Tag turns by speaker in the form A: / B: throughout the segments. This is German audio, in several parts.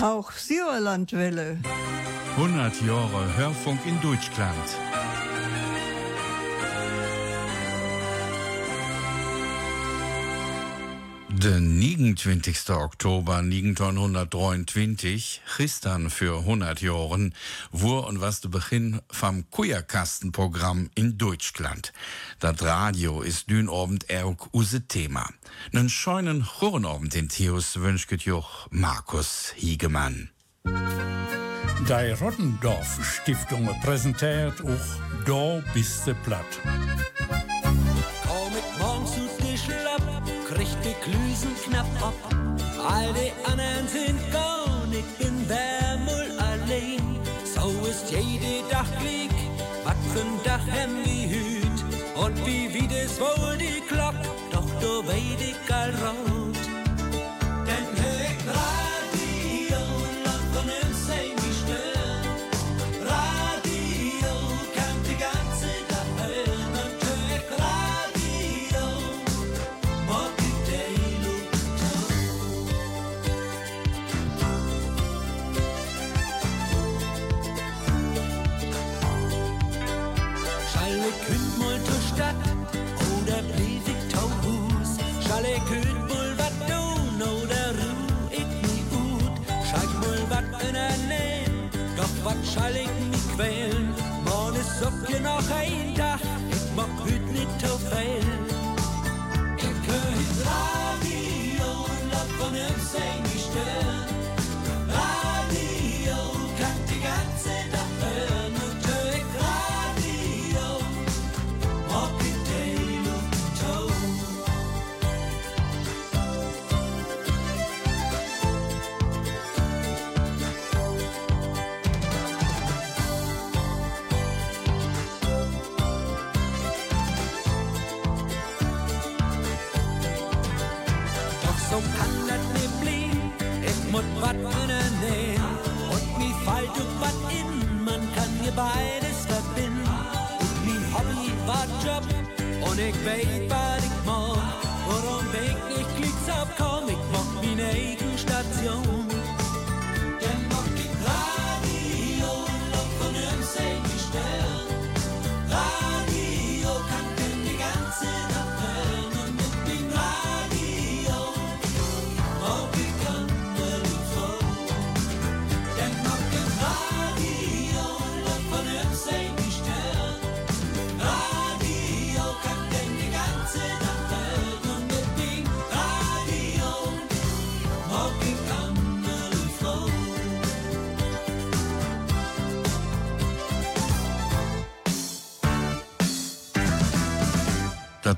A: Auch Sauerlandwelle.
B: 100 Jahre Hörfunk in Deutschland. Den 29. Oktober 1923, Christan für 100 Jahren, wo und was der Beginn vom Kujerkastenprogramm in Deutschland. Das Radio ist dün Abend auch unser Thema. Nen scheunen Horenabend in Theos wünscht joch Markus Hiegemann.
C: Die Rottendorf Stiftung präsentiert auch Da bist du platt.
D: Knapp ab. All die anderen sind gone, ich bin wärmul allein. So ist jede Dach glick, wat für'n Dach hem wie hüt. Und wie wie das wohl die Glock, doch du weid ich all rot. Ich mich quälen? Morgen ist auch noch ein Tag, ich mag hüt nicht tau fehl. Ich hör hüt Radio und lass von ihm sein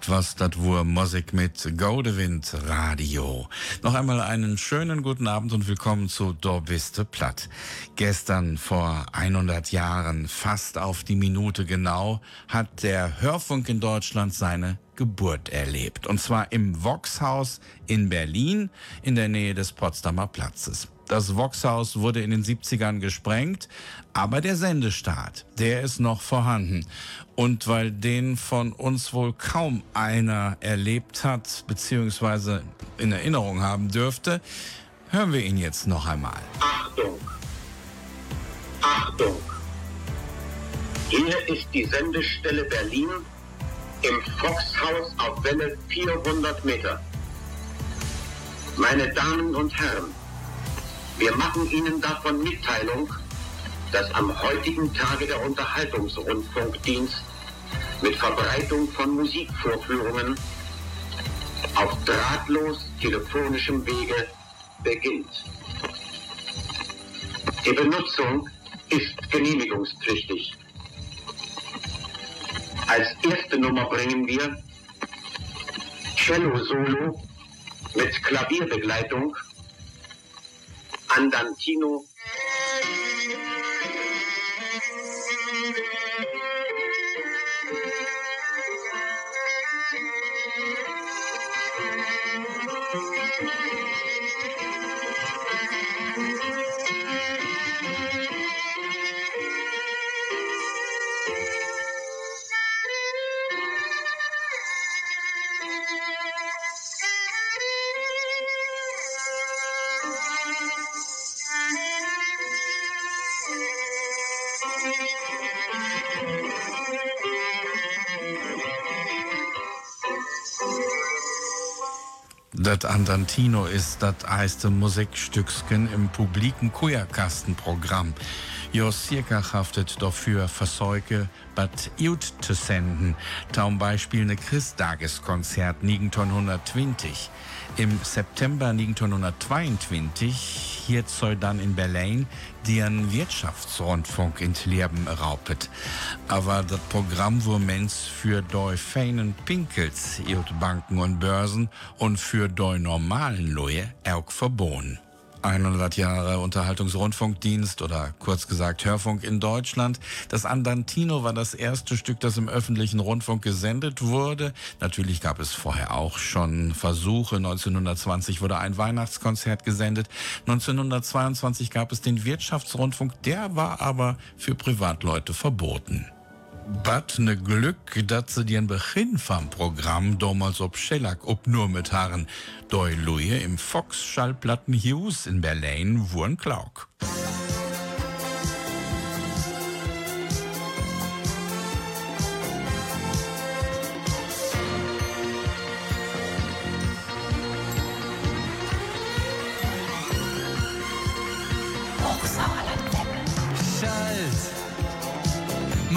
D: Das was
B: das war Musik mit Gaudewind Radio. Noch einmal einen schönen guten Abend und willkommen zu Dorbiste Platt. Gestern vor 100 Jahren, fast auf die Minute genau, hat der Hörfunk in Deutschland seine Geburt erlebt. Und zwar im Voxhaus in Berlin in der Nähe des Potsdamer Platzes. Das Voxhaus wurde in den 70ern gesprengt, aber der Sendestart, der ist noch vorhanden. Und weil den von uns wohl kaum einer erlebt hat, beziehungsweise in Erinnerung haben dürfte, hören wir ihn jetzt noch einmal.
E: Achtung! Achtung! Hier ist die Sendestelle Berlin im Foxhaus auf Welle 400 Meter. Meine Damen und Herren, wir machen Ihnen davon Mitteilung, dass am heutigen Tage der Unterhaltungsrundfunkdienst mit Verbreitung von Musikvorführungen auf drahtlos telefonischem Wege beginnt. Die Benutzung ist genehmigungspflichtig. Als erste Nummer bringen wir Cello Solo mit Klavierbegleitung Andantino
B: Das Andantino ist das erste Musikstücksken im publiken Kujerkastenprogramm. Jos circa haftet dafür Versäuge Bad Iut zu senden. Taum Beispiel ne Christdageskonzert 1920. Im September 1922 hier soll dann in Berlin den Wirtschaftsrundfunk in Leben raupet. Aber das Programm wo mens für doi feinen Pinkels, Banken und Börsen und für doi normalen Leute auch verboten. 100 Jahre Unterhaltungsrundfunkdienst oder kurz gesagt Hörfunk in Deutschland. Das Andantino war das erste Stück, das im öffentlichen Rundfunk gesendet wurde. Natürlich gab es vorher auch schon Versuche. 1920 wurde ein Weihnachtskonzert gesendet. 1922 gab es den Wirtschaftsrundfunk. Der war aber für Privatleute verboten. Bad ne Glück, dat se den Beginn vom Programm damals ob Schellack ob nur mit Haaren. Doi Luje im Fox Schallplatten Hughes in Berlin wurden Klauk.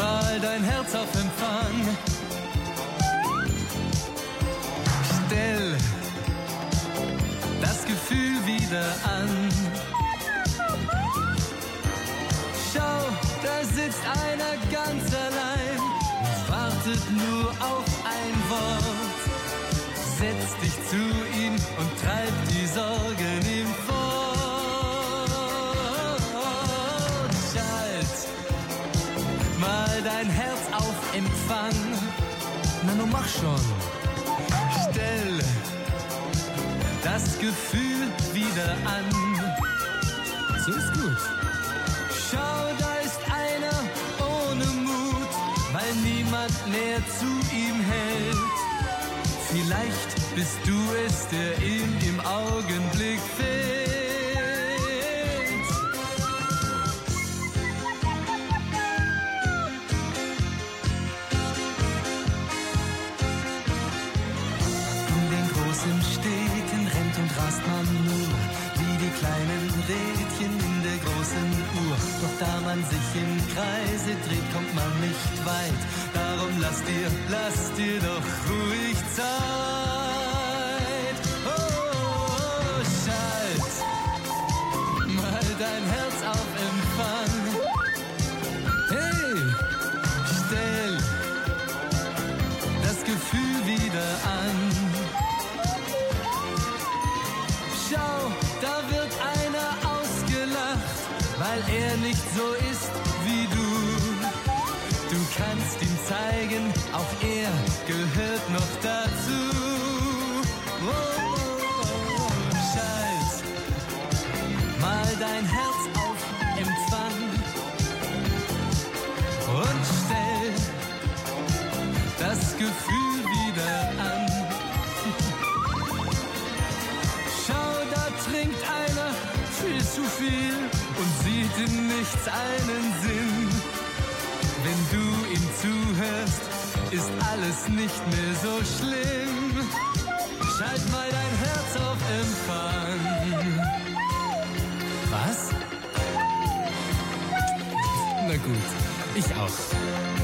F: Mal dein Herz auf Empfang. Schon. Stell das Gefühl wieder an. So ist gut. Schau, da ist einer ohne Mut, weil niemand näher zu ihm hält. Vielleicht bist du es, der ihm im Augenblick fehlt. Man sich im Kreise dreht, kommt man nicht weit. Darum lass dir, lass dir doch ruhig Zeit. Kannst ihm zeigen, auch er gehört noch dazu. Oh, oh, Schalt mal dein Herz auf Empfang und stell das Gefühl wieder an. Schau, da trinkt einer viel zu viel und sieht in nichts einen Sinn. Zuhörst, ist alles nicht mehr so schlimm. Schalt mal dein Herz auf Empfang. Was? Na gut, ich auch.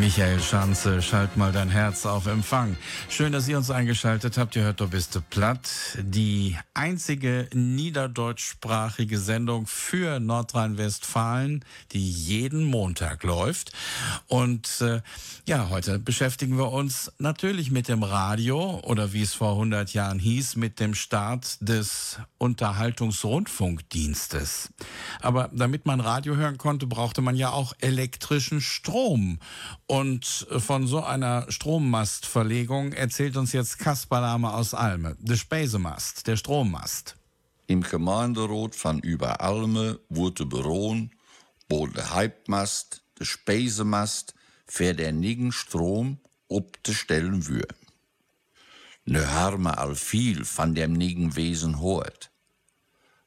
B: Michael Schanze, schalt mal dein Herz auf Empfang. Schön, dass ihr uns eingeschaltet habt. Ihr hört, du bist platt. Die einzige niederdeutschsprachige Sendung für Nordrhein-Westfalen, die jeden Montag läuft. Und äh, ja, heute beschäftigen wir uns natürlich mit dem Radio oder wie es vor 100 Jahren hieß, mit dem Start des Unterhaltungsrundfunkdienstes. Aber damit man Radio hören konnte, brauchte man ja auch elektrischen Strom. Und von so einer Strommastverlegung erzählt uns jetzt Kaspar Lahme aus Alme. Der Spesemast, der Strommast.
G: Im Gemeinderat von Überalme wurde berohen, wo der Halbmast, der Spesemast, für den nigen Strom stellen wür. Ne harme all viel von dem nigen Wesen hort.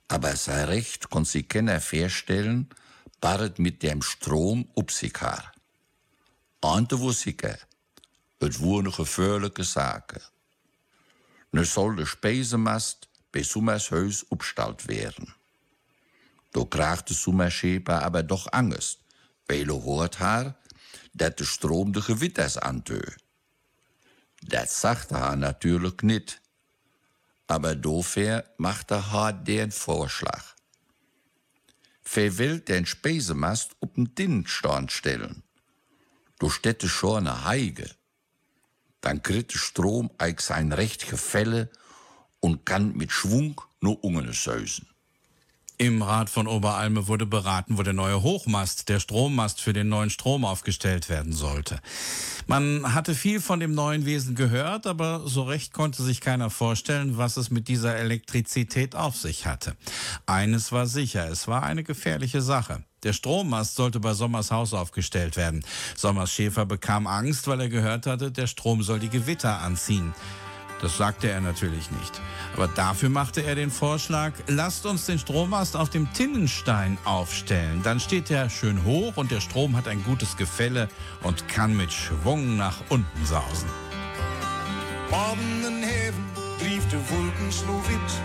G: Aber sei recht kon sie kenner feststellen, baret mit dem Strom upsikar. Ante wo sicher, het gefährliche Sache. Ne soll de Speisemast bei Summers Haus upstalt werden. Do kraagt de Summerscheper aber doch Angst, weil er hoort haar, dat de Strom de Gewitters antö. Dat sagte haar natürlich nicht. Aber dofer machte haar den Vorschlag. Wer will den Speisemast op den Tinnenstand stellen? Du städte schon eine Heige. Dann kriegt Strom eig sein Recht Gefälle und kann mit Schwung nur ungene säusen.
B: Im Rat von Oberalme wurde beraten, wo der neue Hochmast, der Strommast für den neuen Strom aufgestellt werden sollte. Man hatte viel von dem neuen Wesen gehört, aber so recht konnte sich keiner vorstellen, was es mit dieser Elektrizität auf sich hatte. Eines war sicher, es war eine gefährliche Sache. Der Strommast sollte bei Sommers Haus aufgestellt werden. Sommers Schäfer bekam Angst, weil er gehört hatte, der Strom soll die Gewitter anziehen. Das sagte er natürlich nicht. Aber dafür machte er den Vorschlag, lasst uns den Strommast auf dem Tinnenstein aufstellen. Dann steht er schön hoch und der Strom hat ein gutes Gefälle und kann mit Schwung nach unten sausen.
H: Boven den Haven drieft de wolken slo wit.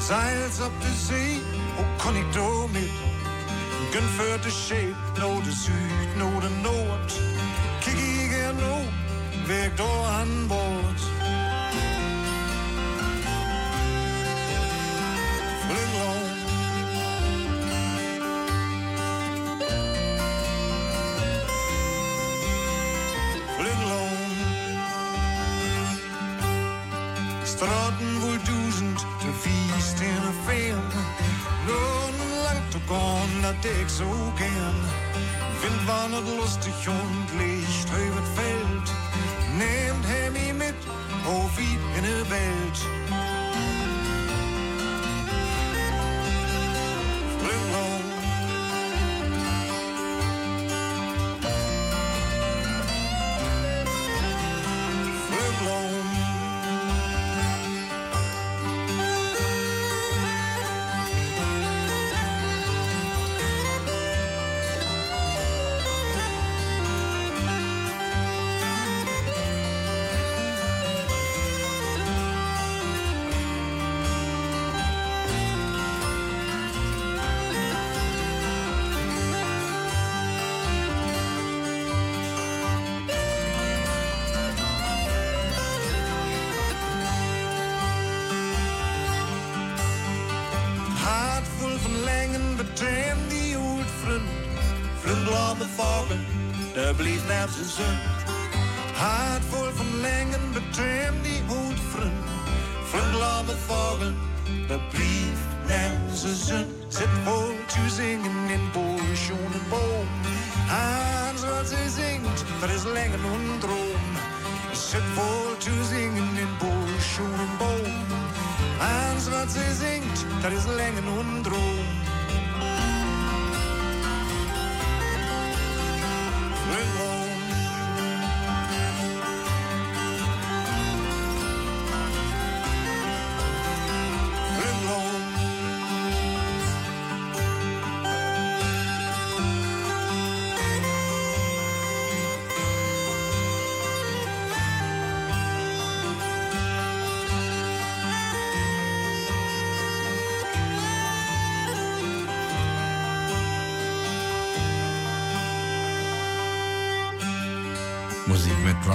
H: Zeils op de zee, ook kon ik door mit. Gun voor de shape, no de zuid, no de noord. Kijk ik er no, werk door aan dat ik zo gern. Wind war not lustig und Licht über Feld. Nehmt mich mit, auf wie in de Welt. Zin. Hart vol van längen betem die oud vriend. Vlugblame vogel, daar blieft naar zijn zin. Zit vol te zingen in und een boom. Hans wat ze zingt, dat is längen und droom. Zit vol te zingen in und een boom. Hans wat ze zingt, dat is längen und droom.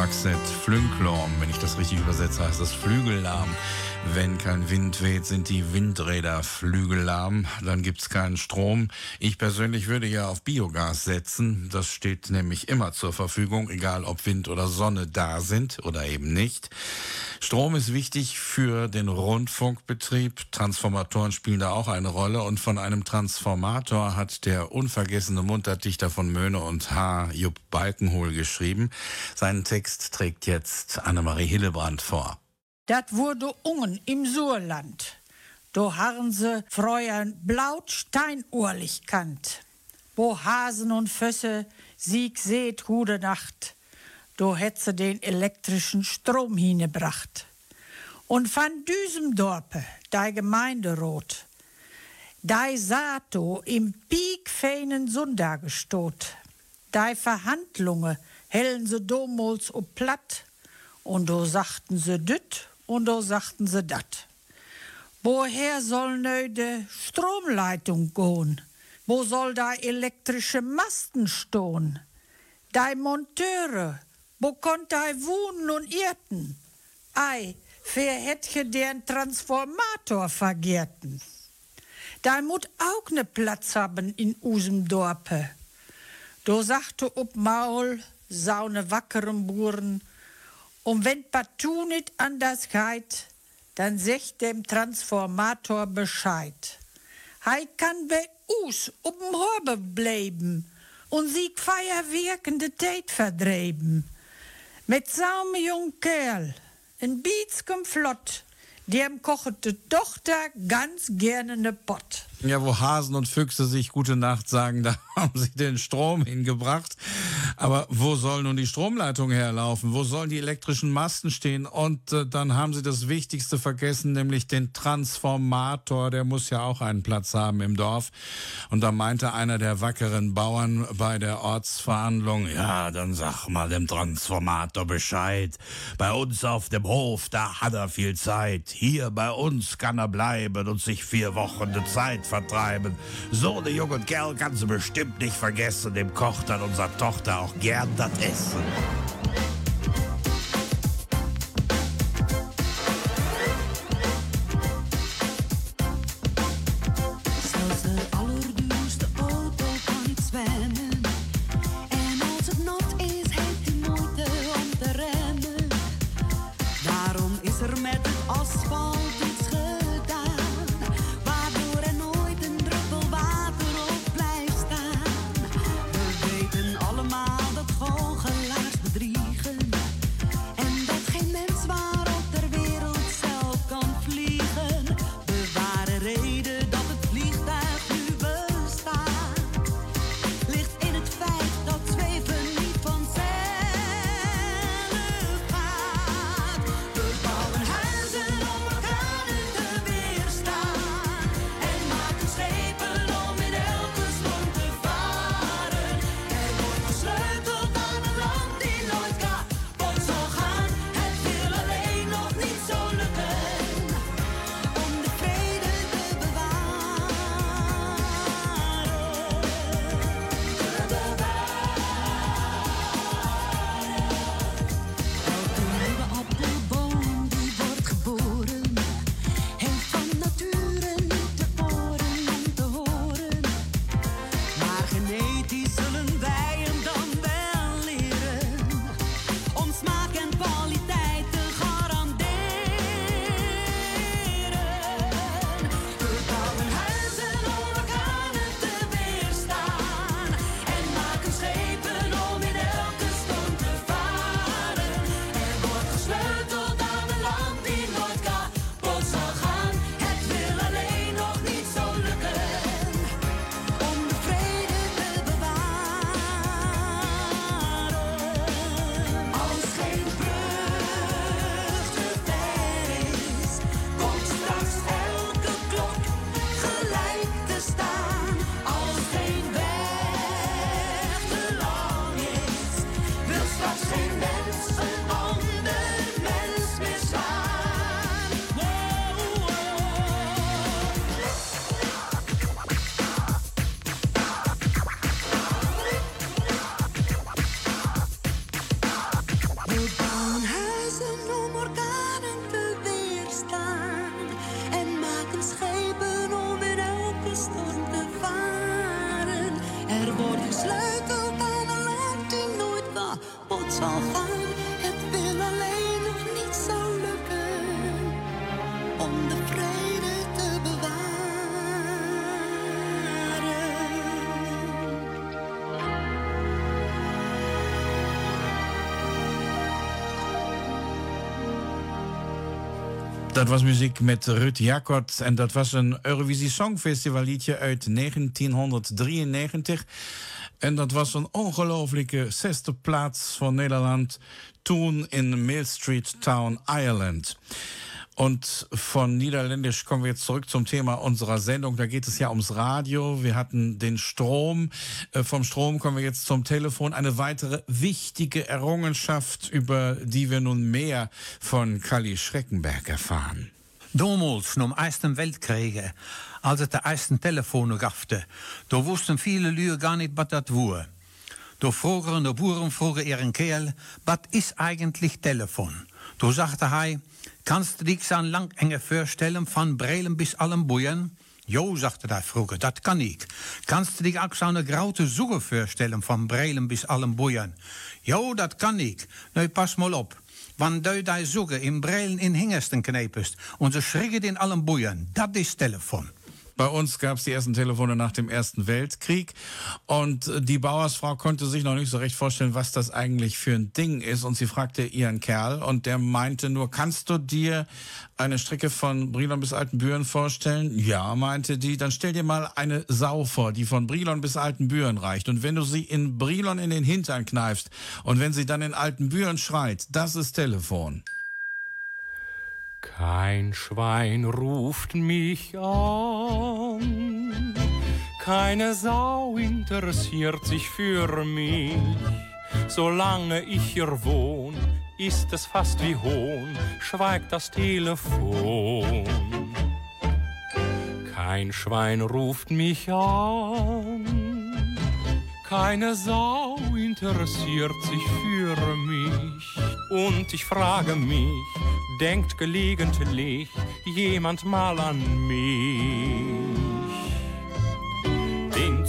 B: Druckset, Flünklorm, wenn ich das richtig übersetze, heißt das Flügellahm. Wenn kein Wind weht, sind die Windräder flügellahm, dann gibt's keinen Strom. Ich persönlich würde ja auf Biogas setzen, das steht nämlich immer zur Verfügung, egal ob Wind oder Sonne da sind oder eben nicht. Strom ist wichtig für den Rundfunkbetrieb, Transformatoren spielen da auch eine Rolle und von einem Transformator hat der unvergessene Munterdichter von Möhne und Haar, Jupp Balkenhol, geschrieben. Seinen Text trägt jetzt Annemarie Hillebrand vor.
I: Dat wurde Ungen im Surland. Do harren se blaut Steinohrlich kant. Wo Hasen und Fösse Sieg seht goede Nacht. Do het ze den elektrischen Strom hingebracht. Und van Düsendorpe, die Gemeinderot, die Sato im piekfeinen Sonntagestot, die Verhandlungen hellen sie domals op platt, und do sagten sie düt und do sagten sie dat. Woher soll neu de Stromleitung gehen? Wo soll da elektrische Masten stehen? Die Monteure, wo konnt ei wohnen und irrten? Ei, wer hätt je den Transformator vergehrten? Da mut auch ne Platz haben in usem Dorpe. Do sagte ob Maul, saune wackeren Buren, und wenn partout nit anders geht, dann secht dem Transformator Bescheid. Hei kann bei us ob'm Horbe bleiben und sie feierwirkende Tijd verdreben. Mit saume jung Kerl, en bietskem Flott, dem kocht de Tochter ganz gerne ne Pott.
J: Ja, wo Hasen und Füchse sich gute Nacht sagen, da haben sie den Strom hingebracht. Aber wo soll nun die Stromleitung herlaufen? Wo sollen die elektrischen Masten stehen? Und äh, dann haben sie das Wichtigste vergessen, nämlich den Transformator. Der muss ja auch einen Platz haben im Dorf. Und da meinte einer der wackeren Bauern bei der Ortsverhandlung, ja, dann sag mal dem Transformator Bescheid. Bei uns auf dem Hof, da hat er viel Zeit. Hier bei uns kann er bleiben und sich vier Wochen Zeit vertreiben. So eine junge Kerl kannst du bestimmt nicht vergessen. Dem kocht dann unsere Tochter auch gern das Essen.
B: Dat
J: was muziek met Ruud Jacot en dat was een Eurovisie Songfestival liedje uit 1993.
B: En dat was een ongelooflijke zesde plaats voor Nederland toen in Mill Street Town, Ireland. Und von Niederländisch kommen wir jetzt zurück zum Thema unserer Sendung. Da geht es ja ums Radio. Wir hatten den Strom. Äh, vom Strom kommen wir jetzt zum Telefon. Eine weitere wichtige Errungenschaft, über die wir nun mehr von Kali Schreckenberg erfahren.
K: Damals, um Ersten Weltkrieg, als es de ersten Telefone gafte, da wussten viele Lüge gar nicht, was das war. Da fragten de Buren vroegen ihren Kerl, was ist eigentlich Telefon? Da sagte er, kannst du dich lang enge vorstellen, von Brelen bis allen Bujen? Jo, sagte der vroeger, dat kan ik. Kannst du dich auch so eine graute Suche vorstellen, von Brelen bis allen Bujen? Jo, dat kan ik. Nou, pas mal op. Wann du die Suche in Brelen in Hingersten knepest und so schricket in Bujen, dat is Telefon.
B: Bei uns gab es die ersten Telefone nach dem Ersten Weltkrieg und äh, die Bauersfrau konnte sich noch nicht so recht vorstellen, was das eigentlich für ein Ding ist. Und sie fragte ihren Kerl und der meinte nur, kannst du dir eine Strecke von Brilon bis Altenbüren vorstellen? Ja, meinte die, dann stell dir mal eine Sau vor, die von Brilon bis Altenbüren reicht. Und wenn du sie in Brilon in den Hintern kneifst und wenn sie dann in Altenbüren schreit, das ist Telefon.
L: Kein Schwein ruft mich an, keine Sau interessiert sich für mich. Solange ich hier wohn, ist es fast wie Hohn, schweigt das Telefon. Kein Schwein ruft mich an, keine Sau interessiert sich für mich. Und ich frage mich, denkt gelegentlich jemand mal an mich? Den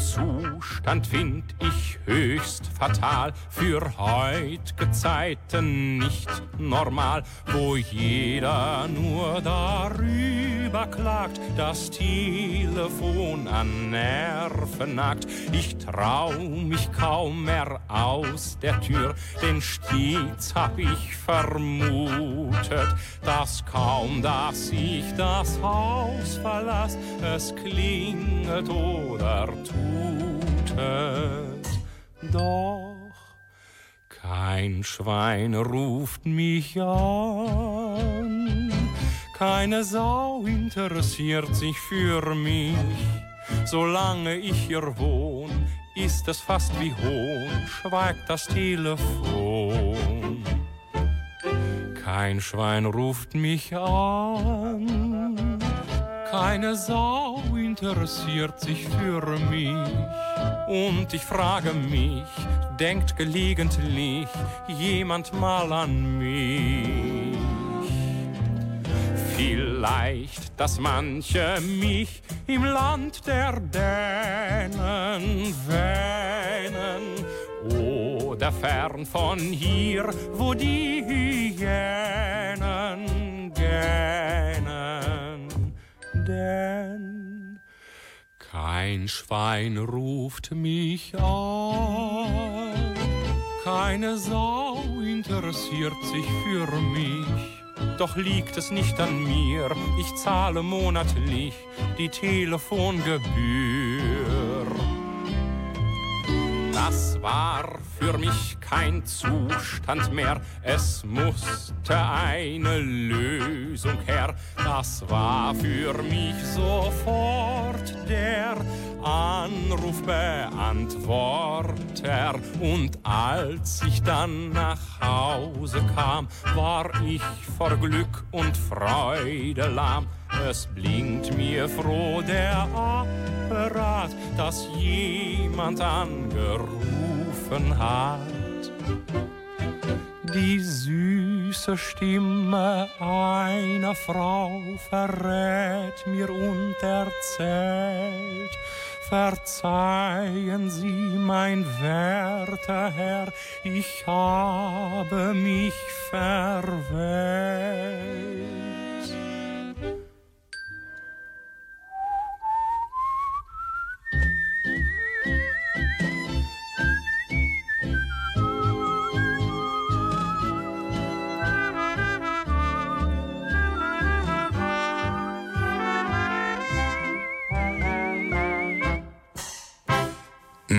L: Zustand find ich höchst fatal, für heut'ge Zeiten nicht normal, wo jeder nur darüber klagt, das Telefon an Nerven nagt. Ich trau mich kaum mehr aus der Tür, denn stets hab ich vermutet, dass kaum, dass ich das Haus verlass, es klingelt oder tutet. Doch kein Schwein ruft mich an, keine Sau interessiert sich für mich. Solange ich hier wohn, ist es fast wie Hohn, schweigt das Telefon. Kein Schwein ruft mich an, keine Sau interessiert sich für mich. Und ich frage mich, denkt gelegentlich jemand mal an mich? Vielleicht, dass manche mich im Land der Dänen wähnen oder fern von hier, wo die Hyänen gähnen. Denn kein Schwein ruft mich an, keine Sau interessiert sich für mich. Doch liegt es nicht an mir, ich zahle monatlich die Telefongebühr. Das war für mich kein Zustand mehr, es musste eine Lösung her. Das war für mich sofort der Anrufbeantworter. Und als ich dann nach Hause kam, war ich vor Glück und Freude lahm. Es blinkt mir froh der Apparat, dass jemand angerufen hat. Die süße Stimme einer Frau verrät mir und erzählt, Verzeihen Sie, mein werter Herr, ich habe mich verwählt.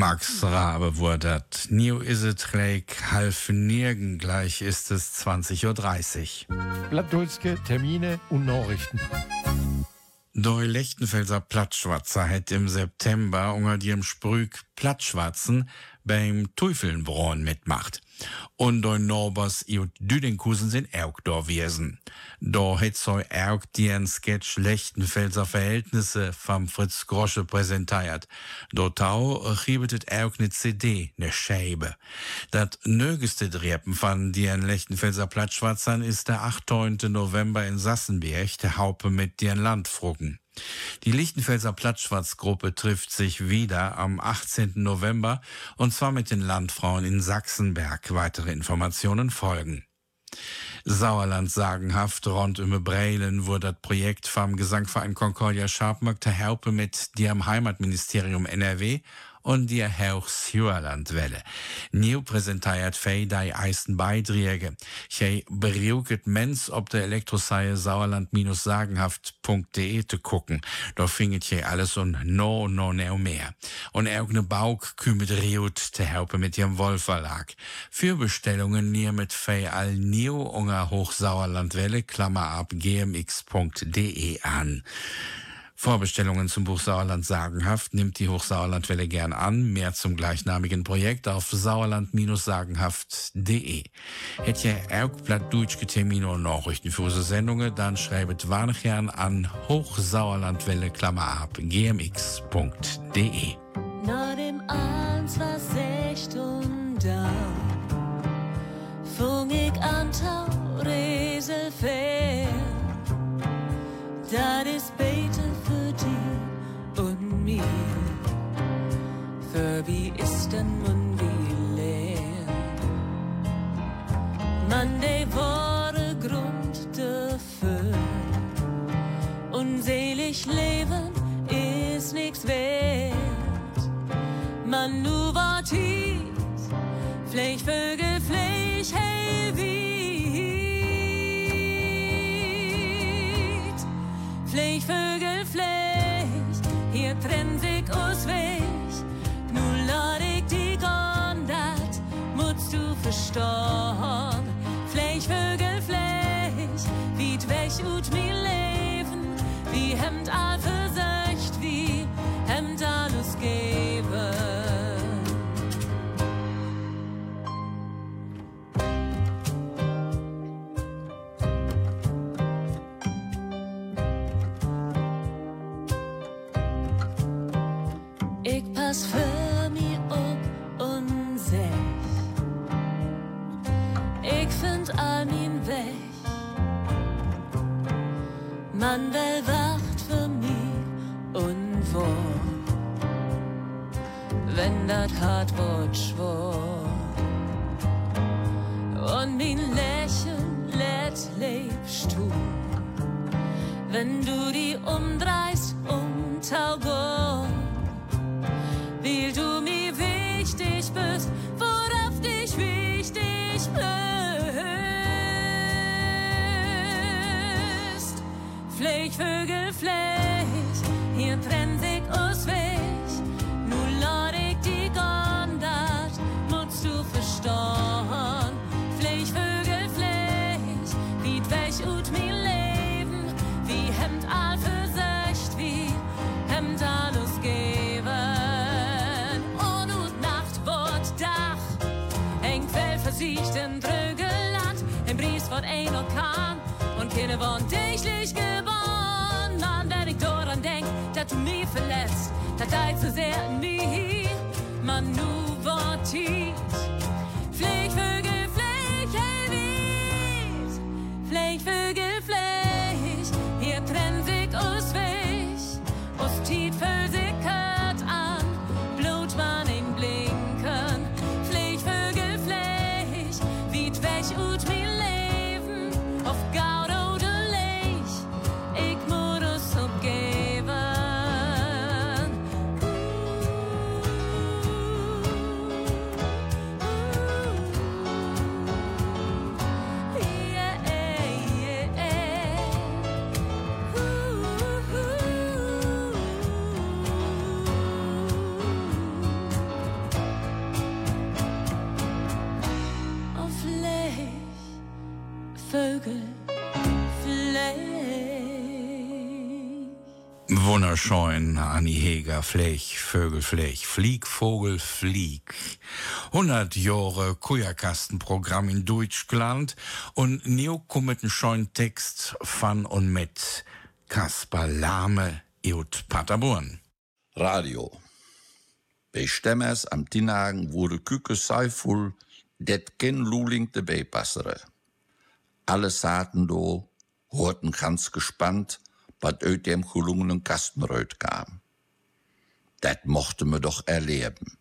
B: Max Rabe wurde New is it gleich half nirgen, gleich ist es 20.30 Uhr.
M: Blattdulske, Termine und Nachrichten.
B: Doi Lechtenfelser Plattschwatzer hat im September unter dem Sprüg Plattschwatzen beim Teufelnbraun mitmacht. Und doi Norbers und Düdenkusen sind auch da gewesen. Da hat so auch den Sketch Lechtenfelser Verhältnisse vom Fritz Grosche präsentiert. Dort auch gibt auch ne CD, ne Scheibe. Das nögeste Dreppen von den Lechtenfelser Plattschwatzern ist der 8. November in Sassenberg, der Haupe mit den Landfruggen. Die Lichtenfelser Plattschwarzgruppe trifft sich wieder am 18. November und zwar mit den Landfrauen in Sachsenberg. Weitere Informationen folgen. Sauerland sagenhaft rund um Breilen wurde das Projekt vom Gesangverein Concordia Scharpmark der Herpe mit dem Heimatministerium NRW und die Hochsjuerlandwelle. New präsentiert fei die eisten Beiträge. Ich beriuket mens ob der Elektroseie sauerland-sagenhaft.de zu gucken. Da findet je alles und no, no, no mehr. Und auch ne Bauk kümmert Riut zu helfen mit ihrem Wollverlag. Für Bestellungen nier mit fei all new unger Hochsauerlandwelle, Klammer ab, gmx.de an. Vorbestellungen zum Buch Sauerland sagenhaft nimmt die Hochsauerlandwelle gern an. Mehr zum gleichnamigen Projekt auf sauerland-sagenhaft.de. Hätt ihr deutsche Termine und Nachrichten für unsere Sendungen, dann schreibt Warnechern an Hochsauerlandwelle, Klammer ab, gmx.de.
N: Nach dem du du die umdrehst um Taugon weil du mir wichtig bist, worauf dich wichtig bist. Flech, Vögel, Orkan und keine von täglich gewonnen. Mann, wenn ich daran denk, dass du mich verletzt, dass dein zu sehr in mir, man nu wird tief. Fliegvögel,
B: Wunderscheun, Anni Heger, Flech, Vögel, Flech, Flieg, Vogel, Flieg. 100 Jahre Kujerkastenprogramm in Deutschland und neokommeten scheun Text von und mit Kaspar Lahme, Eut Paterborn.
G: Radio. Bei Stemmers am Tinagen wurde Kücke Seiful, det ken Luling de Beipassere. Alle saten do, horten ganz gespannt, wat uit dem gelungenen Kastenreut kam. Dat mochte me doch erleben.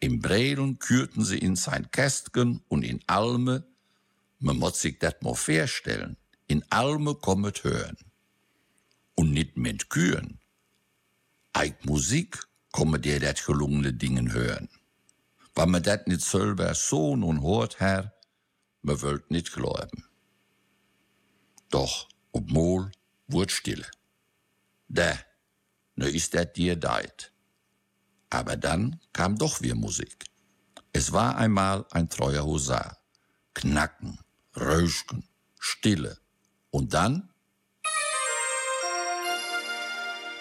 G: Im Brelen kürten sie in sein Kästchen und in Alme, man muss sich dat mal vorstellen, in Alme kommet hören. Und nicht mit Kühen. Eig Musik komme dir dat gelungene Dingen hören. Wann me dat nicht selber so nun hört, Herr, me wollt nicht glauben. Doch, ob Mol, wurde stille. Da, ne ist dat dir deit. Aber dann kam doch wieder Musik. Es war einmal ein treuer Husar. Knacken, Röschen, Stille. Und dann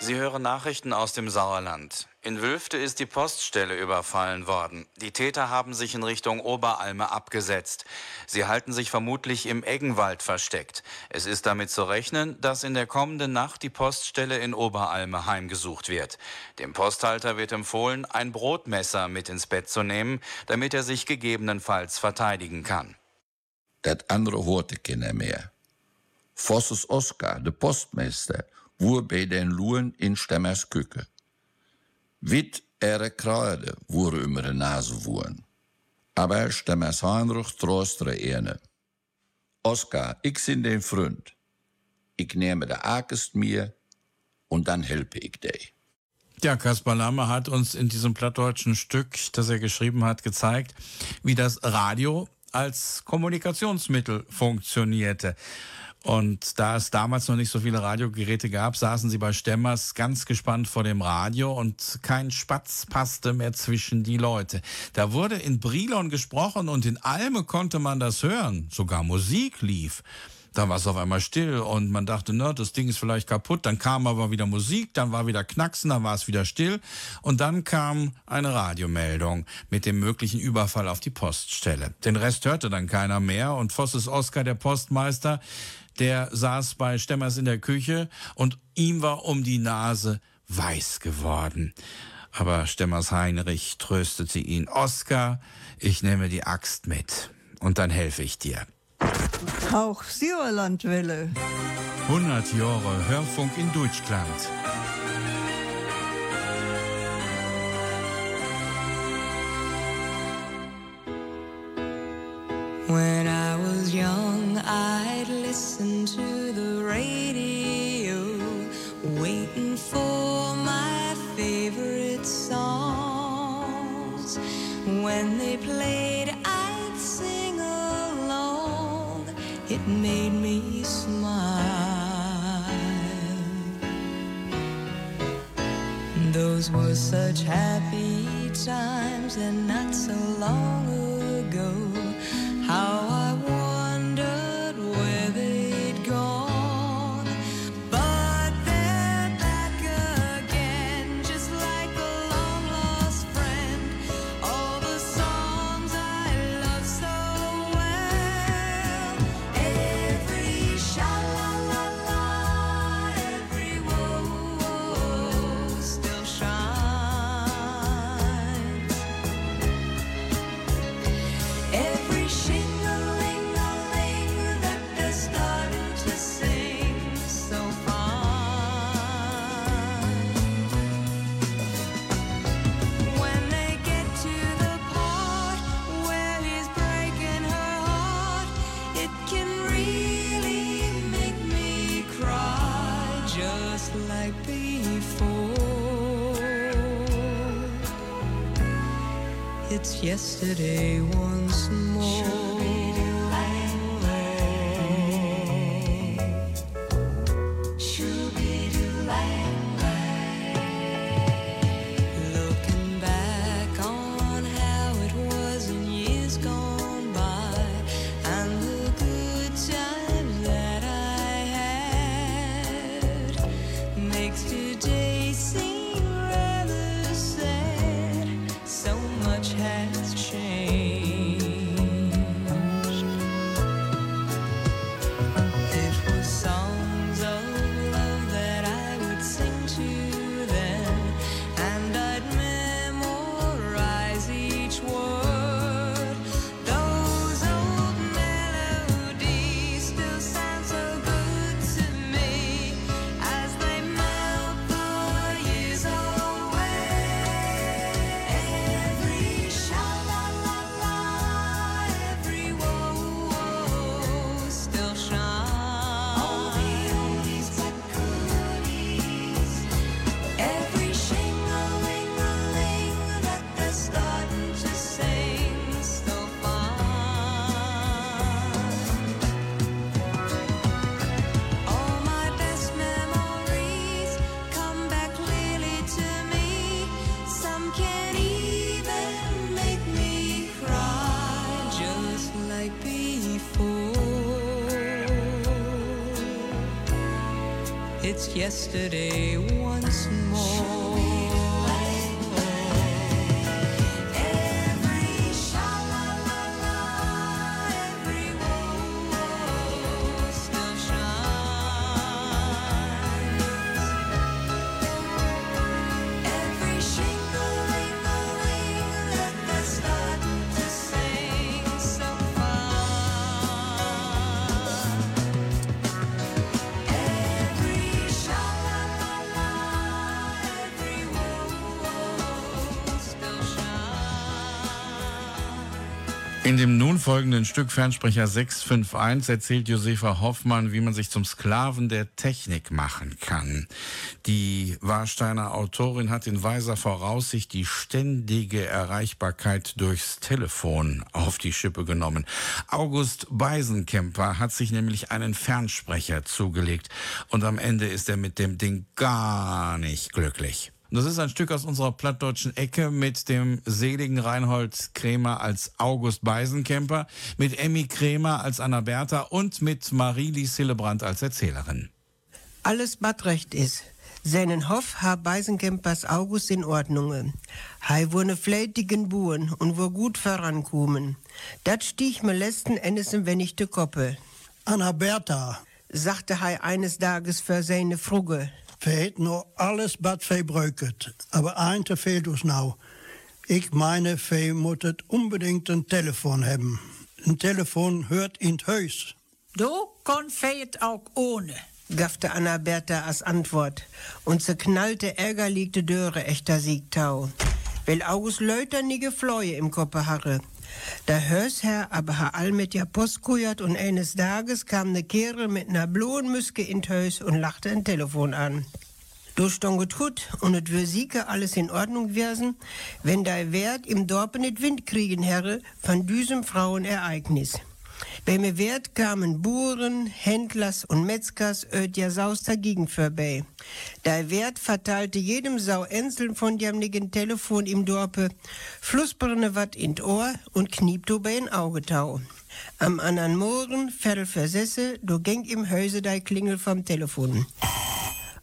B: Sie hören Nachrichten aus dem Sauerland. In Wülfte ist die Poststelle überfallen worden. Die Täter haben sich in Richtung Oberalme abgesetzt. Sie halten sich vermutlich im Eggenwald versteckt. Es ist damit zu rechnen, dass in der kommenden Nacht die Poststelle in Oberalme heimgesucht wird. Dem Posthalter wird empfohlen, ein Brotmesser mit ins Bett zu nehmen, damit er sich gegebenenfalls verteidigen kann.
G: dat andere hoorde keiner mehr. Vosses Oskar, de Postmeister, woer bei den Luhen in Stemmers Küche. Wit ere Kruide woeren über de Nase woeren. Aber Stemmers Heinrich troostere ene. Oskar, ich sind den Freund. Ich nehme de Akest mir und dann helfe ich dich.
B: Ja, Kaspar Lamme hat uns in diesem plattdeutschen Stück, das er geschrieben hat, gezeigt, wie das Radio als Kommunikationsmittel funktionierte. Und da es damals noch nicht so viele Radiogeräte gab, saßen sie bei Stemmers ganz gespannt vor dem Radio und kein Spatz passte mehr zwischen die Leute. Da wurde in Brilon gesprochen und in Alme konnte man das hören. Sogar Musik lief. Dann war es auf einmal still und man dachte, ne, das Ding ist vielleicht kaputt. Dann kam aber wieder Musik, dann war wieder Knacksen, dann war es wieder still. Und dann kam eine Radiomeldung mit dem möglichen Überfall auf die Poststelle. Den Rest hörte dann keiner mehr und Vosses Oskar, der Postmeister, der saß bei Stemmers in der Küche und ihm war um die Nase weiß geworden. Aber Stemmers Heinrich tröstete ihn. Oskar, ich nehme die Axt mit und dann helfe ich dir.
A: Auch Sauerlandwelle.
B: 100 Jahre Hörfunk in Deutschland.
J: When I was young, I'd waiting for my favorite songs. When they played, I'd sing along. It made me smile. Those were such happy times and not so long Today. Yesterday In
B: dem nun folgenden Stück Fernsprecher 651 erzählt Josefa Hoffmann, wie man sich zum Sklaven der Technik machen kann. Die Warsteiner Autorin hat in weiser Voraussicht die ständige Erreichbarkeit durchs Telefon auf die Schippe genommen. August Beisenkemper hat sich nämlich einen Fernsprecher zugelegt und am Ende ist er mit dem Ding gar nicht glücklich. Und Das ist ein Stück aus unserer plattdeutschen Ecke mit dem seligen Reinhold Krämer als August Beisenkemper, mit Emmy Krämer als Anna Bertha und mit Marie-Lise Hillebrand als Erzählerin.
O: Alles bad recht is. Seinen Hoff ha Beisenkempers August in Ordnung. Hei wo ne flätigen Buren und wo gut vorankommen. Dat stieg mir letzten Endes im Wenigte Koppe.
P: Anna Bertha,
O: sagte Hei eines Tages für seine Fruge.
P: Verheet nur alles bad verbreuket. Aber einte fehlt uns nou. Ich meine, wir moeten unbedingt ein Telefon haben. Ein Telefon hört in Haus.
I: Du kon feit auch ohne.
O: gaffte Anna Bertha als Antwort und zerknallte ärgerlich die Döre echter Siegtau. Weil August Leuter nie gefloje im Koppe harre. Da Hörsherr aber ha all mit ja Post und eines Tages kam ne Kehre mit ner blauen Müske in Hös und lachte ein Telefon an. Du stonget gut und et wür sieke alles in Ordnung werden, wenn dei Wert im Dorpe nit Wind kriegen herre von düsem Frauenereignis. Bei mir Wert kamen Buren, Händlers und Metzgers öd ja Saus dagegen vorbei. Der Wert verteilte jedem Sau Enseln von jamnigen Telefon im Dorpe, Flussbrenne wat in Ohr und kniepto bei in Augetau. Am anderen Morgen, Viertel versesse, du gäng im Häuse dei Klingel vom Telefon.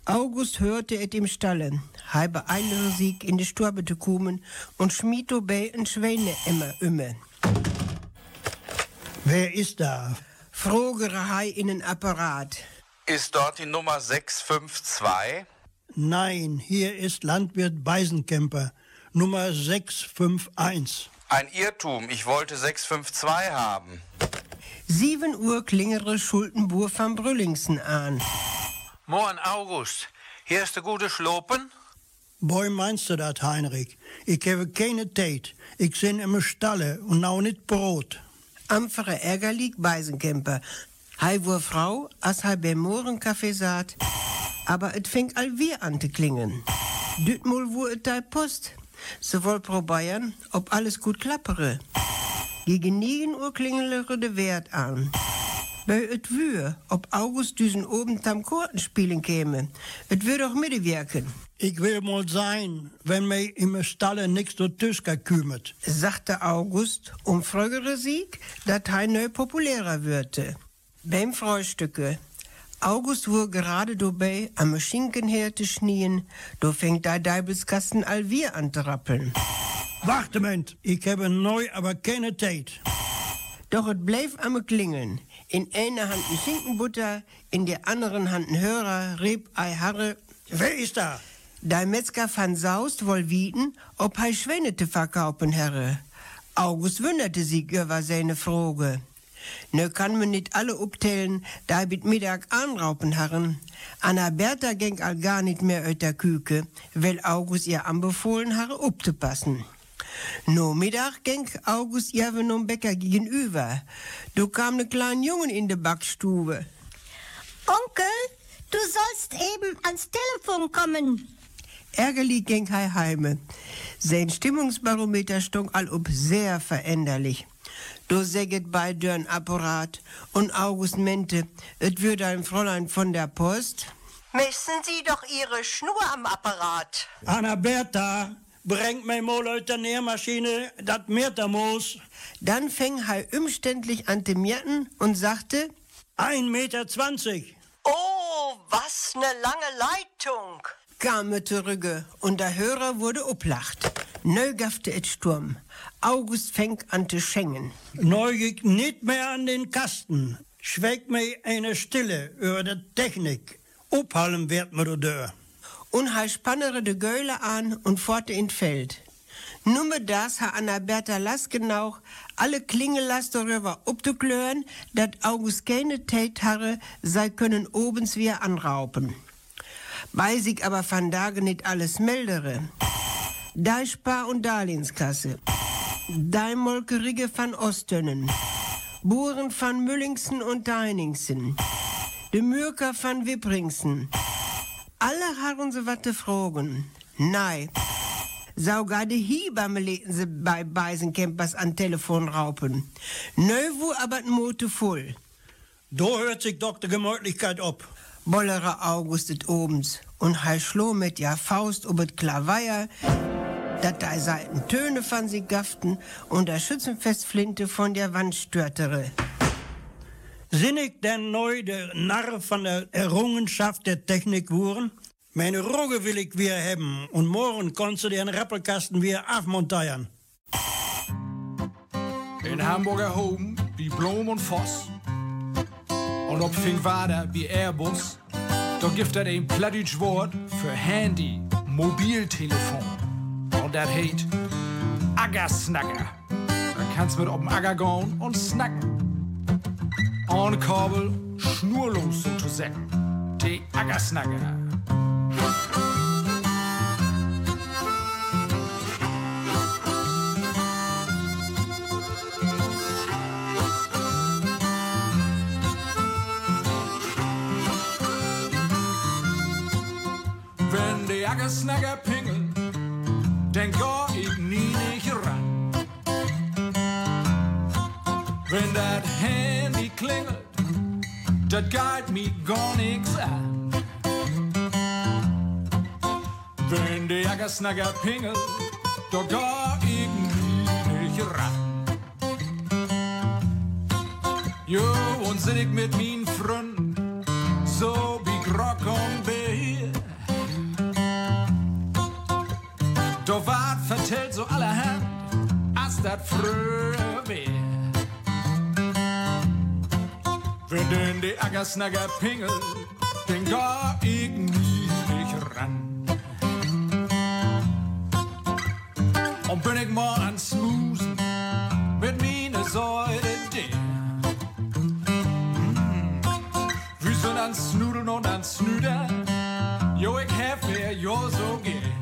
O: August hörte et im Stalle, halbe eilere Sieg in die Stube zu kommen und schmied bei en Schwäne immer ümme.
P: Wer ist da?
O: Frogere Hai in den Apparat.
B: Ist dort die Nummer 652?
P: Nein, hier ist Landwirt Beisenkemper, Nummer 651.
B: Ein Irrtum, ich wollte 652 haben.
O: Sieben Uhr klingere Schuldenbuhr van Brüllingsen an.
K: Morgen August, hier ist der gute Schlopen.
P: Boy meinst du dat, Heinrich? Ich habe keine Tijd. Ich sin im Stalle und nau nit Brot.
O: Amfere ärgerlich Beisenkemper. Hei wur Frau, as hei beim Mohrenkaffee saat. Aber et fing all wir an te klingen. Dütmol wur et dei Post. So woll probieren, ob alles gut klappere. Gegen 9 Uhr klingelere de Wert an. Bei et wür, ob August düsen oben tam Korten spielen käme. Et wür doch mitwirken.
P: Ich will mal sein, wenn mir im Stalle nix so Tüsker kümmert.
O: sagte August und frögere Sieg, dat hei neu populärer würde. Beim Frühstücke. August wur gerade dabei, am Schinkenherde schnien, do fängt da Deibelskasten all wir an zu rappeln.
P: Warte, Ment, ich habe neu, aber keine Tijd.
O: Doch es bleef am Klingeln. In einer Hand ein Schinkenbutter, in der anderen Hand ein Hörer, Reb, Ei, Harre.
P: Wer ist da?
O: Der Metzger van Saust woll wieten, ob hei Schwäne te verkaufen herre. August wunderte sich über seine Frage. Ne kann man nicht alle uptellen, da bit Mittag anraupen herren. Anna Bertha ging all gar nicht mehr der Küke, weil August ihr anbefohlen habe, upzupassen. No Mittag ging August ihr vom Bäcker gegenüber. Du kam ne kleinen Jungen in de Backstube.
Q: Onkel, du sollst eben ans Telefon kommen.
O: Ärgerlich ging hei heime. Sein Stimmungsbarometer stunk all up sehr veränderlich. Du säget bei dörn Apparat und August mente, et würde ein Fräulein von der Post.
Q: Messen Sie doch Ihre Schnur am Apparat.
P: Anna Bertha, bringt mir mal aus der Nährmaschine dat Metermoos.
O: Dann fäng hei umständlich an te mierten und sagte,
P: Ein Meter zwanzig.
Q: Oh, was ne lange Leitung.
O: Kam mir zurück und der Hörer wurde oblacht. Neu gafte et Sturm. August fängt an zu schenken.
P: Neugig nicht mehr an den Kasten. Schweigt mir eine Stille über der Technik. Ophallen wird mir der Dörr.
O: Und hij spannere de Göhle an und forte in Feld. Numme das ha Anna-Bertha Laskenau alle Klingelast darüber obzuklören, dat August keine Tate harre, sei können obens wir anraupen. Weiß ich aber van Tage nicht alles meldere. Dei Spar- und Darlehenskasse. Dei Molkerige van Ostönnen. Buren van Müllingsen und Deiningsen. De Mürker van Wippringsen. Alle haben sie watte fragen. Nein. Sogar die Hebamme leten sie bei Beisencampers an Telefon raupen. Nö, wo aber n Mote voll.
P: Da hört sich doch die Gemütlichkeit ab.
O: Bollere August et obens und hei schlo mit ja Faust ob et Klavier, dat dei Seiten Töne von sie gaften und der Schützenfestflinte von der Wand störtere.
P: Sinnig denn neu der Narr von der Errungenschaft der Technik wuren? Meine Roge will ich wieder haben und morgen kannst du den Rappelkasten wieder afmontieren.
R: In Hamburger Home wie Blom und Voss. Und ob Finkwader wie Airbus, da gibt er ein plattdeutsch Wort für Handy, Mobiltelefon. Und das heißt Aggersnacker. Da kannst mit ob'm Agger gehen und snacken. Ohne Kabel, schnurlos sozusagen. Die Aggersnacker. Wenn die Aggersnacker pingeln, dann geh ich nie nicht ran. Wenn das Handy klingelt, das geht mir gar nix an. Wenn die Aggersnacker pingelt, da ich nie nicht ran. Jo, und sit ich mit min Freunden, so wie Grock und Bier. Da wart vertellt so allerhand, als dat früher wär. Wenn denn die Aggersnacker pingelt, den geh ich nie ran. Und bin ich mal an Smusen mit mine Säule der. Wir sind an Snudeln und an Snüder, jo, ich wer jo so gern.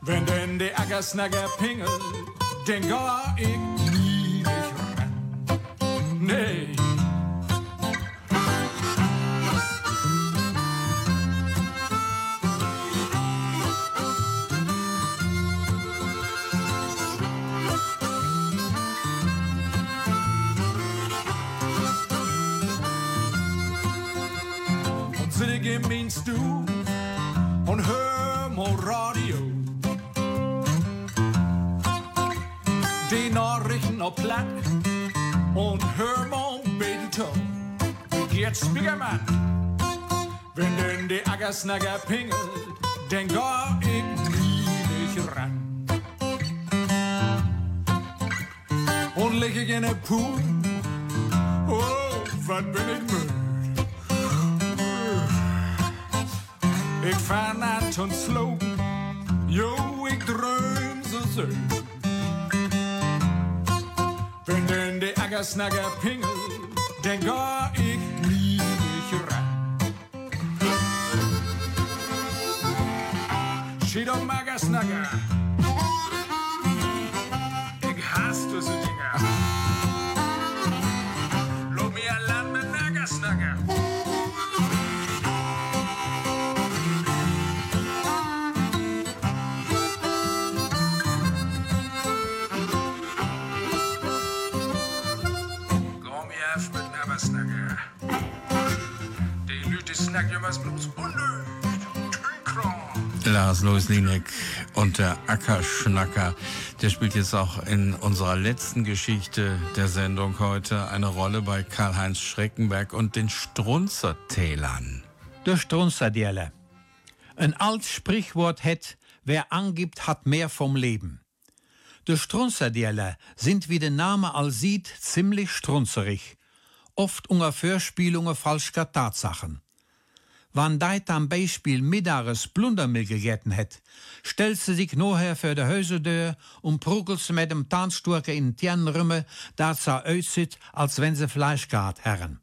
R: Wenn denn die Aggersnacker pingelt, den geh ich. Nee. In min Stuhl und hör mal Radio. Die Nachrichten Platt und hör mal Beto. Wie geht's, Spiegermann? Wenn denn die Aggersnacker pingelt, dann geh ich nie nicht ran. Und leg ich in den Pool, oh, was bin ich müde. Ich fahr natt und slow, jo, ich dröm so schön. Denn die Aggersnacker pingelt, dann geh ich nie ran. Schied um Aggersnacker, Bloß.
B: Lars Louis Linek und der Ackerschnacker, der spielt jetzt auch in unserer letzten Geschichte der Sendung heute eine Rolle bei Karl-Heinz Schreckenberg und den Strunzertälern.
K: Der Strunzerdiele. Ein altes Sprichwort hat, wer angibt, hat mehr vom Leben. Die Strunzerdiele sind, wie der Name all sieht, ziemlich strunzerig. Oft unter Vorspielungen falscher Tatsachen. Wann deit am Beispiel mittages Blundermilch gegessen het, stellt sie sich nachher für de Häuserdeur und prugelt sie mit dem Tanzsturke in Tienrümme, dat sie aussieht, als wenn sie Fleisch gehabt herren.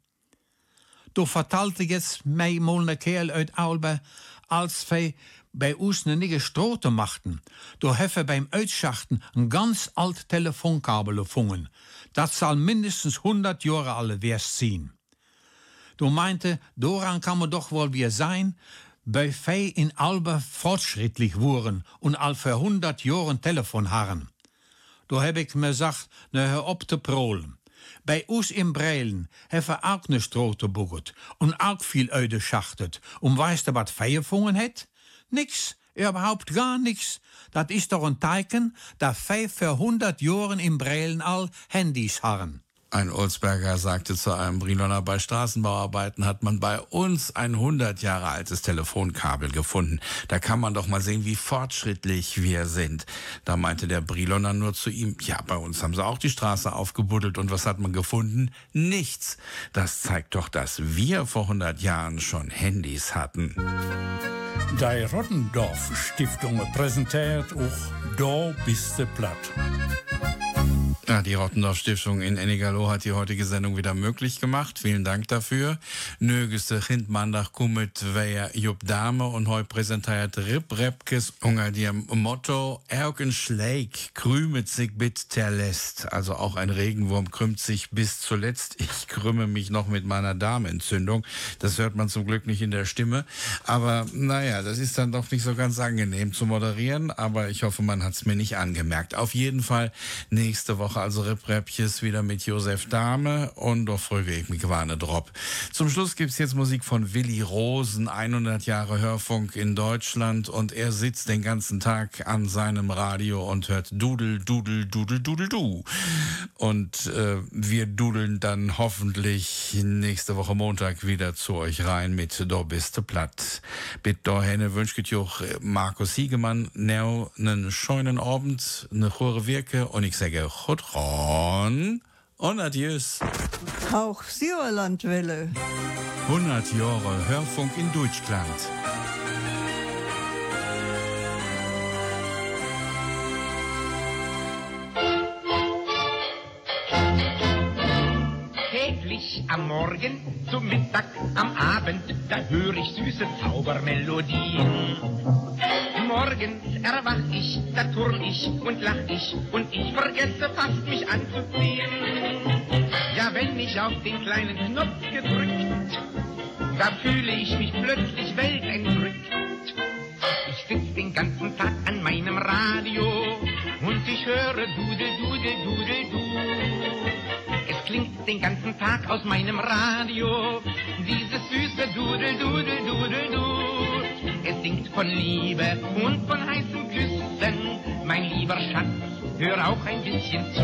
K: Du vertalte jetzt mei mal ne Kerl uit Aulbe, als wij bei uns ne nige Strote machten. Du heffe beim Uitschachten ein ganz alt Telefonkabel gefunden. Dat soll mindestens 100 Jahre alle wär's ziehen. Du meinte, daran kann man doch wohl wie sein, bei Fei in Albe fortschrittlich wurden und all für 100 Jahren Telefon harren. Du heb ich mir gesagt, ne hör op te prolen. Bei uns im Breilen heffe auch ne Strote buget und auch viel öde schachtet. Und weißt du, wat Fei gefunden het? Nix, überhaupt gar nix. Dat is doch ein Teiken, da Fei für 100 Jahren im Breilen all Handys harren.
B: Ein Olsberger sagte zu einem Briloner, bei Straßenbauarbeiten hat man bei uns ein 100 Jahre altes Telefonkabel gefunden. Da kann man doch mal sehen, wie fortschrittlich wir sind. Da meinte der Briloner nur zu ihm, ja, bei uns haben sie auch die Straße aufgebuddelt und was hat man gefunden? Nichts. Das zeigt doch, dass wir vor 100 Jahren schon Handys hatten.
D: Die Rottendorf Stiftung präsentiert auch Da bist du platt.
B: Ja, die Rottendorf Stiftung in Ennigerloh hat die heutige Sendung wieder möglich gemacht. Vielen Dank dafür. Nögeste Hindmandach kummet wer Jupp Dame und heu präsentiert Rip Repkes unter dem Motto Erken Schleik krümet sich bit terlässt. Also auch ein Regenwurm krümmt sich bis zuletzt. Ich krümme mich noch mit meiner Darmentzündung. Das hört man zum Glück nicht in der Stimme. Aber naja, das ist dann doch nicht so ganz angenehm zu moderieren. Aber ich hoffe, man hat es mir nicht angemerkt. Auf jeden Fall nächste Woche also Rip-Räppches wieder mit Josef Dahme und doch folge ich mich warne Drop. Zum Schluss gibt's jetzt Musik von Willi Rosen, 100 Jahre Hörfunk in Deutschland und er sitzt den ganzen Tag an seinem Radio und hört Dudel, Dudel, Dudel, Dudel, Du. Und äh, wir dudeln dann hoffentlich nächste Woche Montag wieder zu euch rein mit Do biste platt. Bitte dahin wünsche ich auch Markus Siegemann neu einen schönen Abend, eine hohe Wirke und ich sage Gut ran und Adieus.
A: Auch Sauerlandwelle.
B: 100 Jahre Hörfunk in Deutschland.
S: Täglich am Morgen, zum Mittag, am Abend, da höre ich süße Zaubermelodien. Morgens erwach ich, da turn ich und lach ich und ich vergesse fast mich anzuziehen. Ja, wenn ich auf den kleinen Knopf gedrückt, da fühle ich mich plötzlich weltentrückt. Ich sitz den ganzen Tag an meinem Radio und ich höre Dudel, Dudel, Dudel, Du. Es klingt den ganzen Tag aus meinem Radio, dieses süße Dudel, Dudel, Dudel, Du. Es singt von Liebe und von heißen Küssen, mein lieber Schatz, hör auch ein bisschen zu.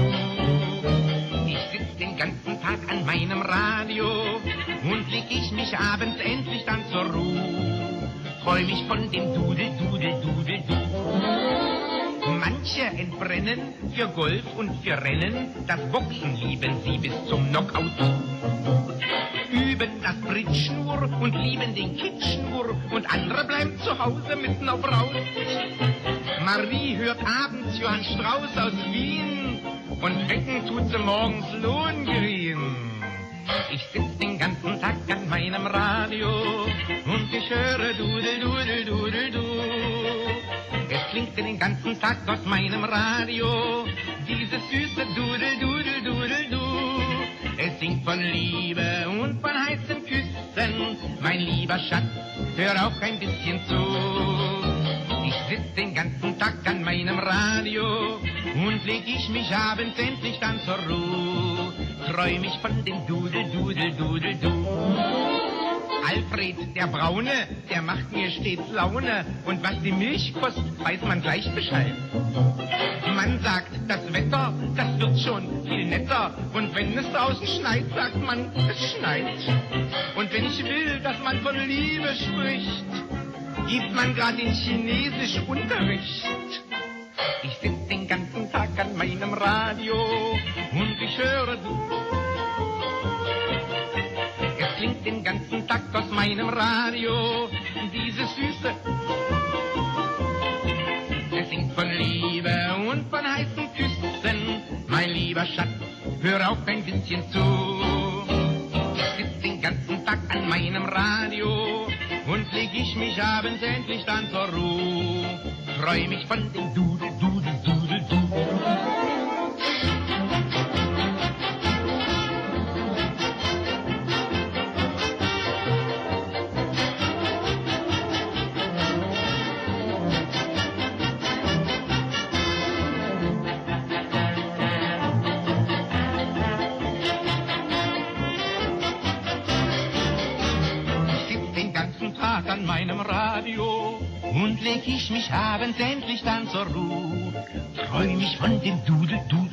S: Ich sitz den ganzen Tag an meinem Radio und leg ich mich abends endlich dann zur Ruhe. Freu mich von dem Dudel, Dudel, Dudel, Du. Manche entbrennen für Golf und für Rennen, das Boxen lieben sie bis zum Knockout. Üben das Bridge nur und lieben den Kitsch nur und andere bleiben zu Hause mitten auf Raus. Marie hört abends Johann Strauß aus Wien und wecken tut sie morgens Lohengrin. Ich sitz den ganzen Tag an meinem Radio und ich höre Dudel, Dudel, Dudel, Du. Es klingt den ganzen Tag aus meinem Radio, dieses süße Dudel, Dudel, Dudel, Du. Es singt von Liebe und von heißen Küssen, mein lieber Schatz, hör auch ein bisschen zu. Ich sitz den ganzen Tag an meinem Radio und leg ich mich abends endlich dann zur Ruhe. Träum ich von dem Dudel, Dudel, Dudel, Du. Alfred, der Braune, der macht mir stets Laune. Und was die Milch kostet, weiß man gleich Bescheid. Man sagt, das Wetter, das wird schon viel netter. Und wenn es draußen schneit, sagt man, es schneit. Und wenn ich will, dass man von Liebe spricht, gibt man grad in Chinesisch Unterricht. Ich sitz den ganzen Tag an meinem Radio und ich höre du. Klingt den ganzen Tag aus meinem Radio diese süße. Es singt von Liebe und von heißen Küssen. Mein lieber Schatz, hör auf ein bisschen zu. Ich sitz den ganzen Tag an meinem Radio und leg ich mich abends endlich dann zur Ruhe. Freu mich von dem Dudel, Dudel, Dudel. Leg ich mich abends endlich dann zur Ruhe. Freu mich von dem Dudel, Dudel, Dudel, Dudel.